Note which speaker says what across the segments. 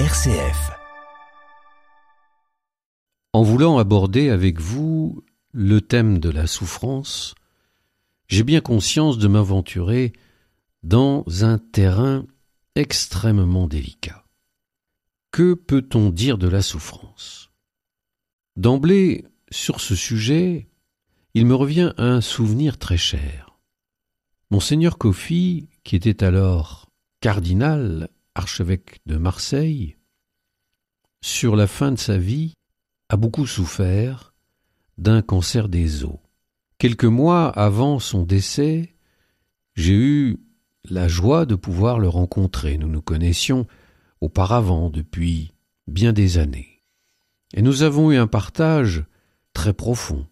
Speaker 1: RCF.
Speaker 2: En voulant aborder avec vous le thème de la souffrance, j'ai bien conscience de m'aventurer dans un terrain extrêmement délicat. Que peut-on dire de la souffrance? D'emblée, sur ce sujet, il me revient un souvenir très cher. Monseigneur Kofi, qui était alors cardinal, archevêque de Marseille, sur la fin de sa vie, a beaucoup souffert d'un cancer des os. Quelques mois avant son décès, j'ai eu la joie de pouvoir le rencontrer. Nous nous connaissions auparavant depuis bien des années. Et nous avons eu un partage très profond.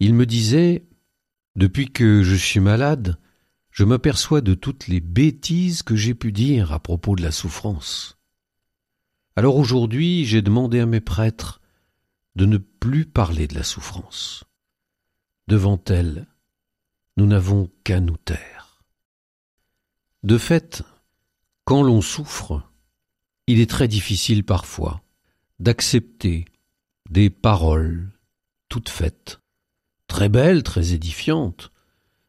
Speaker 2: Il me disait Depuis que je suis malade, je m'aperçois de toutes les bêtises que j'ai pu dire à propos de la souffrance. Alors aujourd'hui, j'ai demandé à mes prêtres de ne plus parler de la souffrance. Devant elle, nous n'avons qu'à nous taire. De fait, quand l'on souffre, il est très difficile parfois d'accepter des paroles toutes faites, très belles, très édifiantes,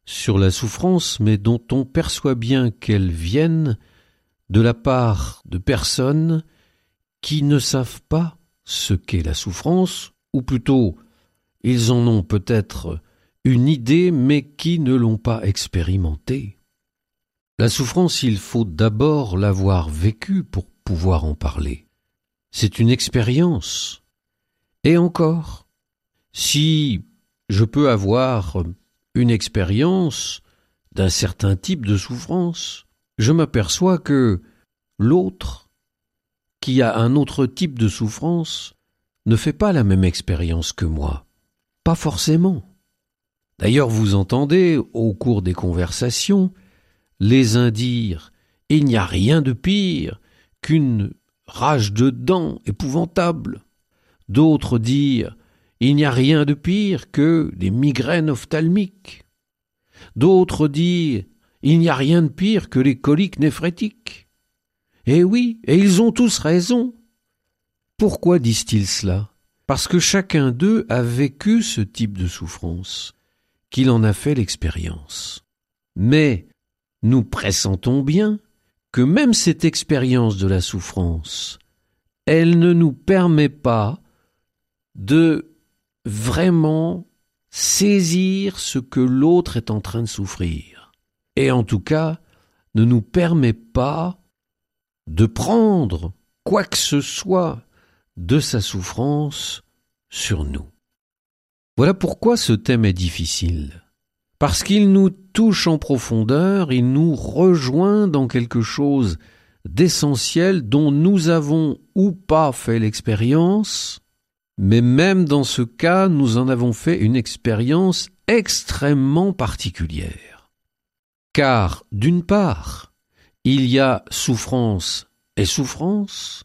Speaker 2: sur la souffrance, mais dont on perçoit bien qu'elles viennent de la part de personnes qui ne savent pas ce qu'est la souffrance, ou plutôt ils en ont peut-être une idée mais qui ne l'ont pas expérimentée. La souffrance, il faut d'abord l'avoir vécue pour pouvoir en parler. C'est une expérience. Et encore, si je peux avoir une expérience d'un certain type de souffrance, je m'aperçois que l'autre, qui a un autre type de souffrance, ne fait pas la même expérience que moi. Pas forcément. D'ailleurs, vous entendez, au cours des conversations, les uns dire Il n'y a rien de pire qu'une rage de dents épouvantable. D'autres dire Il n'y a rien de pire que des migraines ophtalmiques. D'autres dire Il n'y a rien de pire que les coliques néphrétiques. Eh oui, et ils ont tous raison. Pourquoi disent-ils cela? Parce que chacun d'eux a vécu ce type de souffrance, qu'il en a fait l'expérience. Mais nous pressentons bien que même cette expérience de la souffrance, elle ne nous permet pas de vraiment saisir ce que l'autre est en train de souffrir, et en tout cas ne nous permet pas de prendre quoi que ce soit de sa souffrance sur nous. Voilà pourquoi ce thème est difficile. Parce qu'il nous touche en profondeur, il nous rejoint dans quelque chose d'essentiel dont nous avons ou pas fait l'expérience, mais même dans ce cas, nous en avons fait une expérience extrêmement particulière. Car, d'une part, il y a souffrance et souffrance,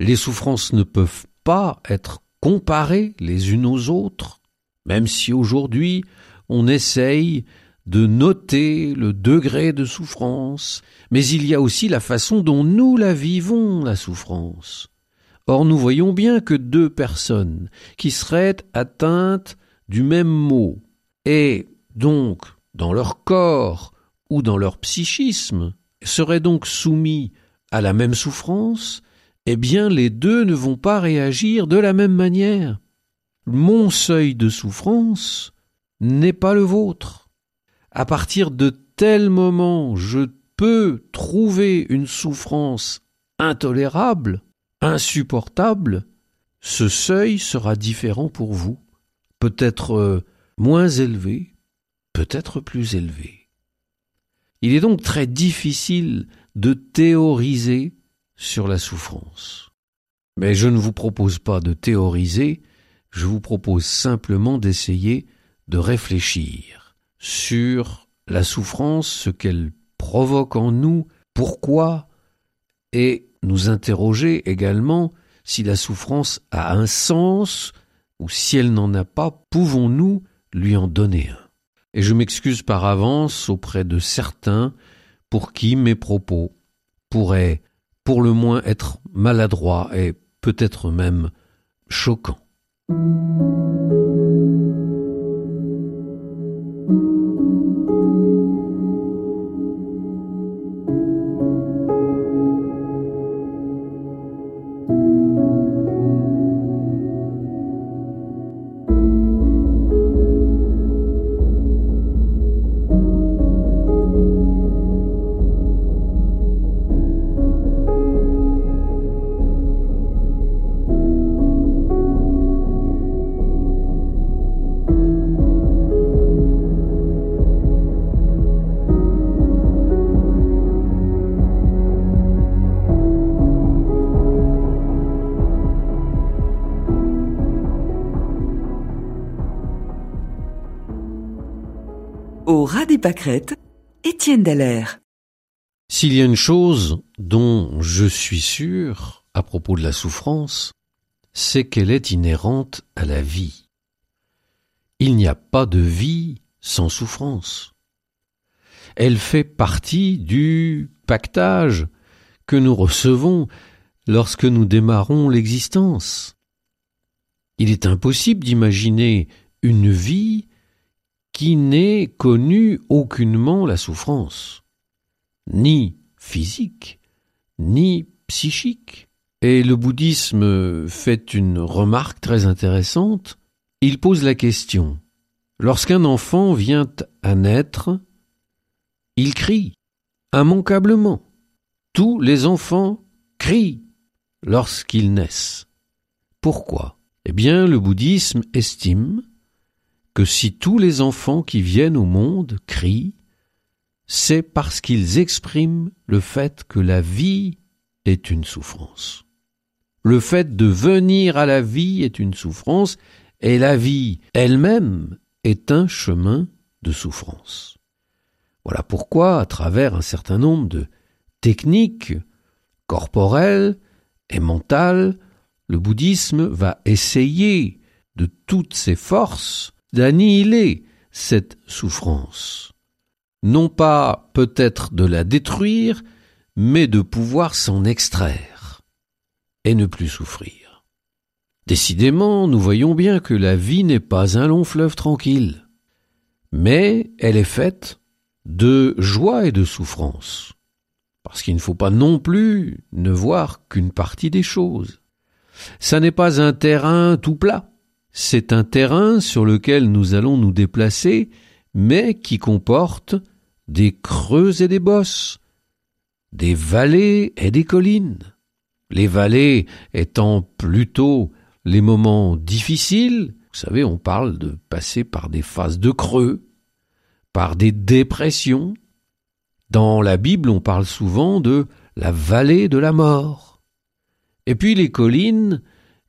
Speaker 2: les souffrances ne peuvent pas être comparées les unes aux autres, même si aujourd'hui on essaye de noter le degré de souffrance, mais il y a aussi la façon dont nous la vivons, la souffrance. Or nous voyons bien que deux personnes qui seraient atteintes du même mot, et donc dans leur corps ou dans leur psychisme, seraient donc soumis à la même souffrance, eh bien les deux ne vont pas réagir de la même manière. Mon seuil de souffrance n'est pas le vôtre. À partir de tel moment, je peux trouver une souffrance intolérable, insupportable, ce seuil sera différent pour vous, peut-être euh, moins élevé, peut-être plus élevé. Il est donc très difficile de théoriser sur la souffrance. Mais je ne vous propose pas de théoriser, je vous propose simplement d'essayer de réfléchir sur la souffrance, ce qu'elle provoque en nous, pourquoi, et nous interroger également si la souffrance a un sens ou si elle n'en a pas, pouvons-nous lui en donner un? Et je m'excuse par avance auprès de certains pour qui mes propos pourraient pour le moins être maladroit et peut-être même choquant.
Speaker 1: Étienne.
Speaker 2: S'il y a une chose dont je suis sûr à propos de la souffrance, c'est qu'elle est inhérente à la vie. Il n'y a pas de vie sans souffrance. Elle fait partie du pactage que nous recevons lorsque nous démarrons l'existence. Il est impossible d'imaginer une vie qui n'ait connu aucunement la souffrance, ni physique, ni psychique. Et le bouddhisme fait une remarque très intéressante. Il pose la question. Lorsqu'un enfant vient à naître, il crie, immanquablement. Tous les enfants crient lorsqu'ils naissent. Pourquoi? Eh bien, le bouddhisme estime que si tous les enfants qui viennent au monde crient, c'est parce qu'ils expriment le fait que la vie est une souffrance. Le fait de venir à la vie est une souffrance, et la vie elle-même est un chemin de souffrance. Voilà pourquoi, à travers un certain nombre de techniques corporelles et mentales, le bouddhisme va essayer de toutes ses forces d'annihiler cette souffrance. Non pas peut-être de la détruire, mais de pouvoir s'en extraire et ne plus souffrir. Décidément, nous voyons bien que la vie n'est pas un long fleuve tranquille, mais elle est faite de joie et de souffrance, parce qu'il ne faut pas non plus ne voir qu'une partie des choses. Ça n'est pas un terrain tout plat, c'est un terrain sur lequel nous allons nous déplacer, mais qui comporte des creux et des bosses, des vallées et des collines. Les vallées étant plutôt les moments difficiles, vous savez, on parle de passer par des phases de creux, par des dépressions. Dans la Bible, on parle souvent de la vallée de la mort. Et puis les collines,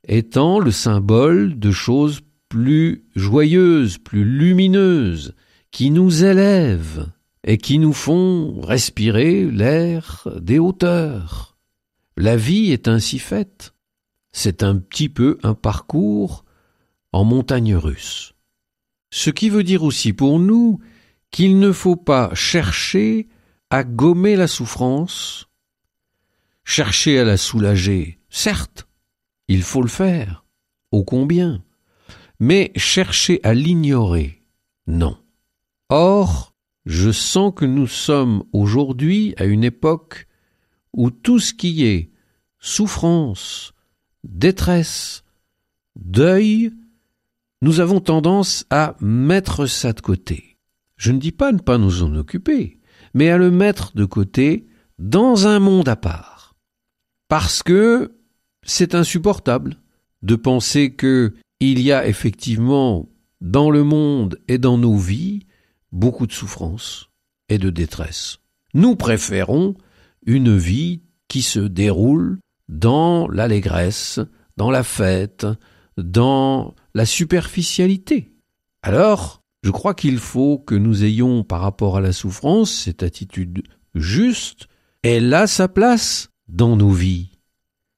Speaker 2: étant le symbole de choses plus joyeuses, plus lumineuses, qui nous élèvent et qui nous font respirer l'air des hauteurs. La vie est ainsi faite. C'est un petit peu un parcours en montagne russe. Ce qui veut dire aussi pour nous qu'il ne faut pas chercher à gommer la souffrance, chercher à la soulager, certes, il faut le faire. Ô combien. Mais chercher à l'ignorer, non. Or, je sens que nous sommes aujourd'hui à une époque où tout ce qui est souffrance, détresse, deuil, nous avons tendance à mettre ça de côté. Je ne dis pas ne pas nous en occuper, mais à le mettre de côté dans un monde à part. Parce que c'est insupportable de penser que il y a effectivement dans le monde et dans nos vies beaucoup de souffrance et de détresse. Nous préférons une vie qui se déroule dans l'allégresse, dans la fête, dans la superficialité. Alors, je crois qu'il faut que nous ayons par rapport à la souffrance cette attitude juste. Elle a sa place dans nos vies.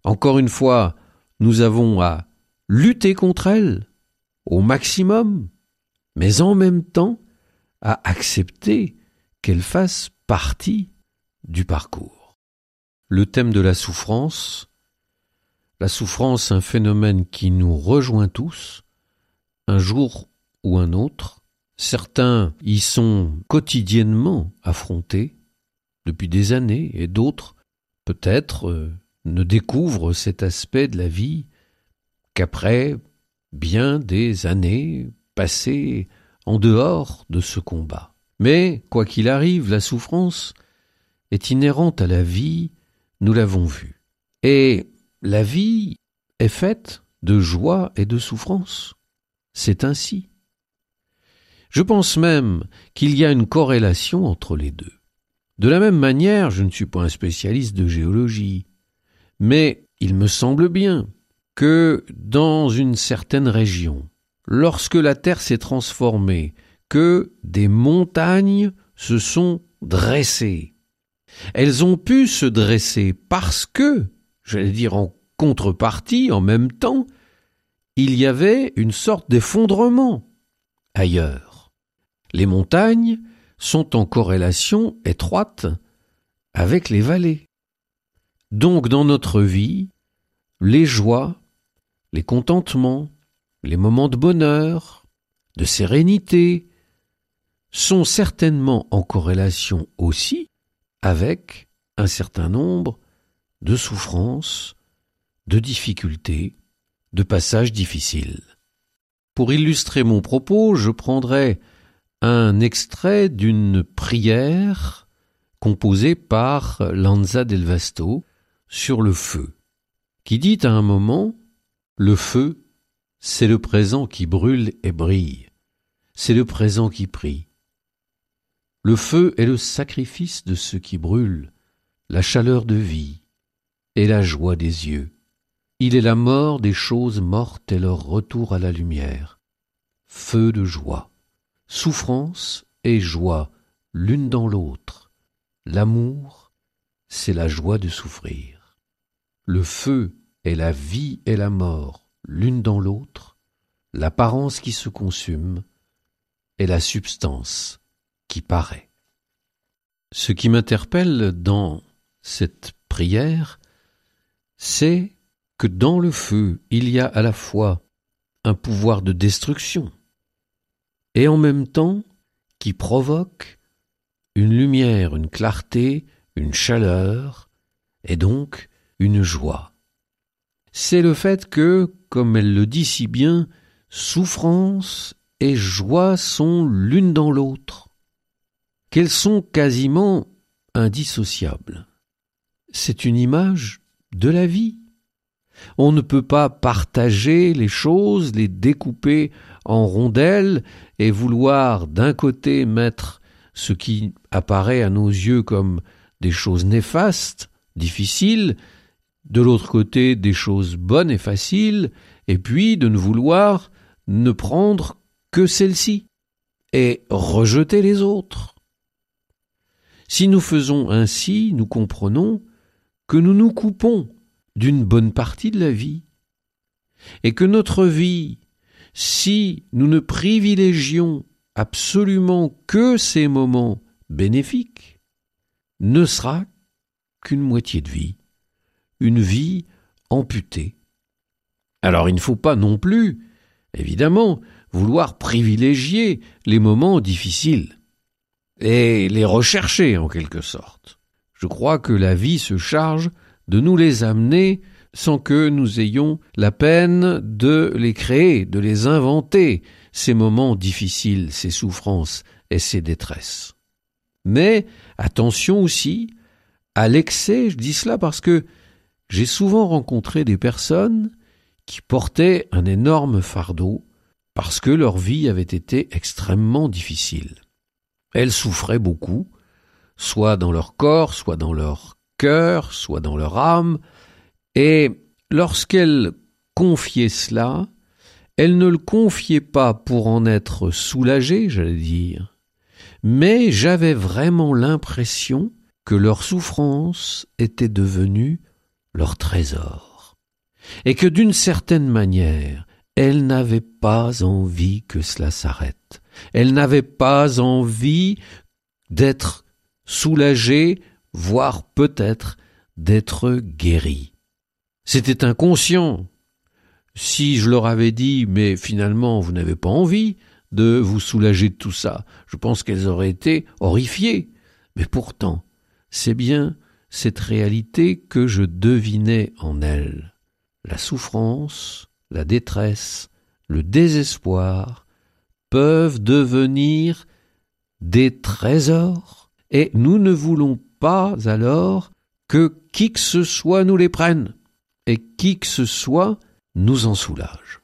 Speaker 2: Encore une fois, nous avons à lutter contre elle au maximum, mais en même temps à accepter qu'elle fasse partie du parcours. le thème de la souffrance. La souffrance, un phénomène qui nous rejoint tous, un jour ou un autre. Certains y sont quotidiennement affrontés depuis des années et d'autres, peut-être, euh, ne découvrent cet aspect de la vie qu'après bien des années passées en dehors de ce combat. Mais, quoi qu'il arrive, la souffrance est inhérente à la vie, nous l'avons vu. Et la vie est faite de joie et de souffrance. C'est ainsi. Je pense même qu'il y a une corrélation entre les deux. De la même manière, je ne suis pas un spécialiste de géologie, mais il me semble bien que dans une certaine région, lorsque la Terre s'est transformée, que des montagnes se sont dressées. Elles ont pu se dresser parce que, j'allais dire en contrepartie, en même temps, il y avait une sorte d'effondrement ailleurs. Les montagnes sont en corrélation étroite avec les vallées. Donc dans notre vie, les joies, les contentements, les moments de bonheur, de sérénité, sont certainement en corrélation aussi avec un certain nombre de souffrances, de difficultés, de passages difficiles. Pour illustrer mon propos, je prendrai un extrait d'une prière composée par Lanza del Vasto sur le feu, qui dit à un moment Le feu c'est le présent qui brûle et brille. C'est le présent qui prie. Le feu est le sacrifice de ce qui brûle, la chaleur de vie et la joie des yeux. Il est la mort des choses mortes et leur retour à la lumière. Feu de joie, souffrance et joie l'une dans l'autre. L'amour, c'est la joie de souffrir. Le feu est la vie et la mort l'une dans l'autre, l'apparence qui se consume et la substance qui paraît. Ce qui m'interpelle dans cette prière, c'est que dans le feu, il y a à la fois un pouvoir de destruction et en même temps qui provoque une lumière, une clarté, une chaleur et donc joie c'est le fait que, comme elle le dit si bien, souffrance et joie sont l'une dans l'autre, qu'elles sont quasiment indissociables. C'est une image de la vie. On ne peut pas partager les choses, les découper en rondelles et vouloir d'un côté mettre ce qui apparaît à nos yeux comme des choses néfastes, difficiles, de l'autre côté des choses bonnes et faciles, et puis de ne vouloir ne prendre que celles-ci, et rejeter les autres. Si nous faisons ainsi, nous comprenons que nous nous coupons d'une bonne partie de la vie, et que notre vie, si nous ne privilégions absolument que ces moments bénéfiques, ne sera qu'une moitié de vie une vie amputée. Alors il ne faut pas non plus, évidemment, vouloir privilégier les moments difficiles et les rechercher en quelque sorte. Je crois que la vie se charge de nous les amener sans que nous ayons la peine de les créer, de les inventer, ces moments difficiles, ces souffrances et ces détresses. Mais attention aussi à l'excès, je dis cela parce que j'ai souvent rencontré des personnes qui portaient un énorme fardeau parce que leur vie avait été extrêmement difficile. Elles souffraient beaucoup, soit dans leur corps, soit dans leur cœur, soit dans leur âme, et lorsqu'elles confiaient cela, elles ne le confiaient pas pour en être soulagées, j'allais dire, mais j'avais vraiment l'impression que leur souffrance était devenue leur trésor, et que d'une certaine manière, elle n'avait pas envie que cela s'arrête. Elle n'avait pas envie d'être soulagée, voire peut-être d'être guéris. C'était inconscient. Si je leur avais dit mais finalement vous n'avez pas envie de vous soulager de tout ça, je pense qu'elles auraient été horrifiées. Mais pourtant, c'est bien cette réalité que je devinais en elles. La souffrance, la détresse, le désespoir peuvent devenir des trésors, et nous ne voulons pas alors que qui que ce soit nous les prenne, et qui que ce soit nous en soulage.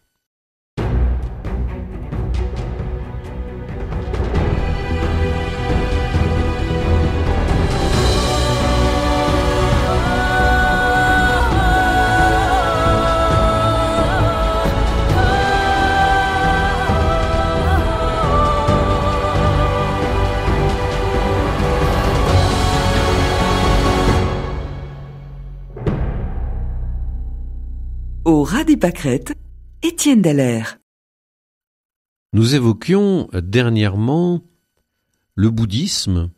Speaker 1: Au des pâquerettes, Étienne Dallaire.
Speaker 2: Nous évoquions dernièrement le bouddhisme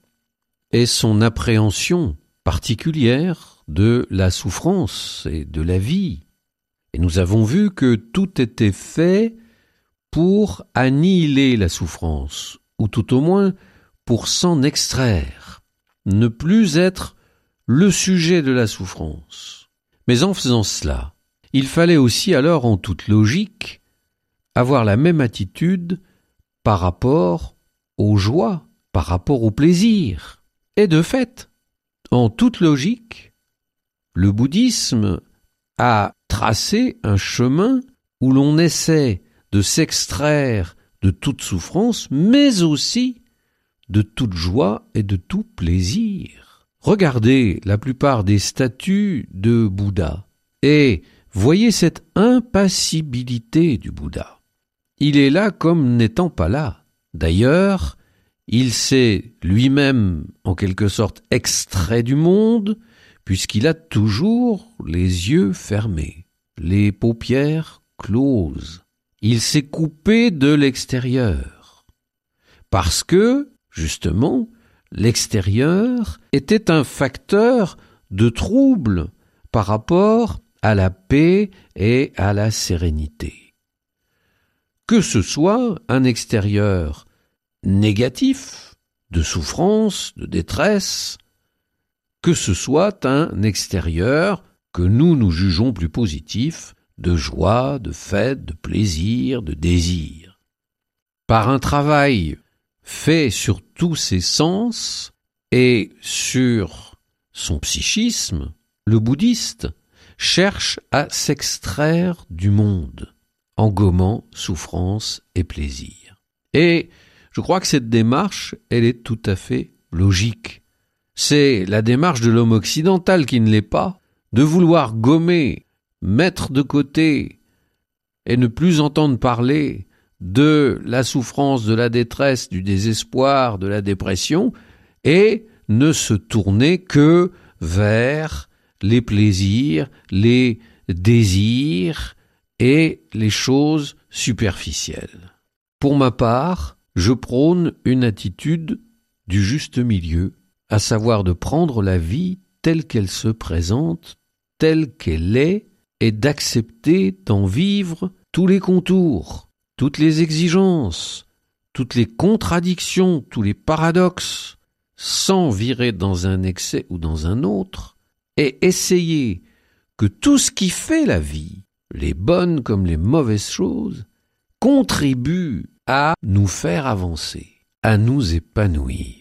Speaker 2: et son appréhension particulière de la souffrance et de la vie. Et nous avons vu que tout était fait pour annihiler la souffrance, ou tout au moins pour s'en extraire, ne plus être le sujet de la souffrance. Mais en faisant cela, il fallait aussi alors, en toute logique, avoir la même attitude par rapport aux joies, par rapport au plaisir. Et de fait, en toute logique, le bouddhisme a tracé un chemin où l'on essaie de s'extraire de toute souffrance, mais aussi de toute joie et de tout plaisir. Regardez la plupart des statues de Bouddha et Voyez cette impassibilité du Bouddha. Il est là comme n'étant pas là. D'ailleurs, il s'est lui-même en quelque sorte extrait du monde, puisqu'il a toujours les yeux fermés, les paupières closes. Il s'est coupé de l'extérieur. Parce que, justement, l'extérieur était un facteur de trouble par rapport à la paix et à la sérénité. Que ce soit un extérieur négatif, de souffrance, de détresse, que ce soit un extérieur que nous nous jugeons plus positif, de joie, de fête, de plaisir, de désir. Par un travail fait sur tous ses sens et sur son psychisme, le bouddhiste cherche à s'extraire du monde en gommant souffrance et plaisir. Et je crois que cette démarche, elle est tout à fait logique. C'est la démarche de l'homme occidental qui ne l'est pas, de vouloir gommer, mettre de côté et ne plus entendre parler de la souffrance, de la détresse, du désespoir, de la dépression, et ne se tourner que vers les plaisirs, les désirs et les choses superficielles. Pour ma part, je prône une attitude du juste milieu, à savoir de prendre la vie telle qu'elle se présente, telle qu'elle est, et d'accepter d'en vivre tous les contours, toutes les exigences, toutes les contradictions, tous les paradoxes, sans virer dans un excès ou dans un autre, et essayer que tout ce qui fait la vie, les bonnes comme les mauvaises choses, contribue à nous faire avancer, à nous épanouir.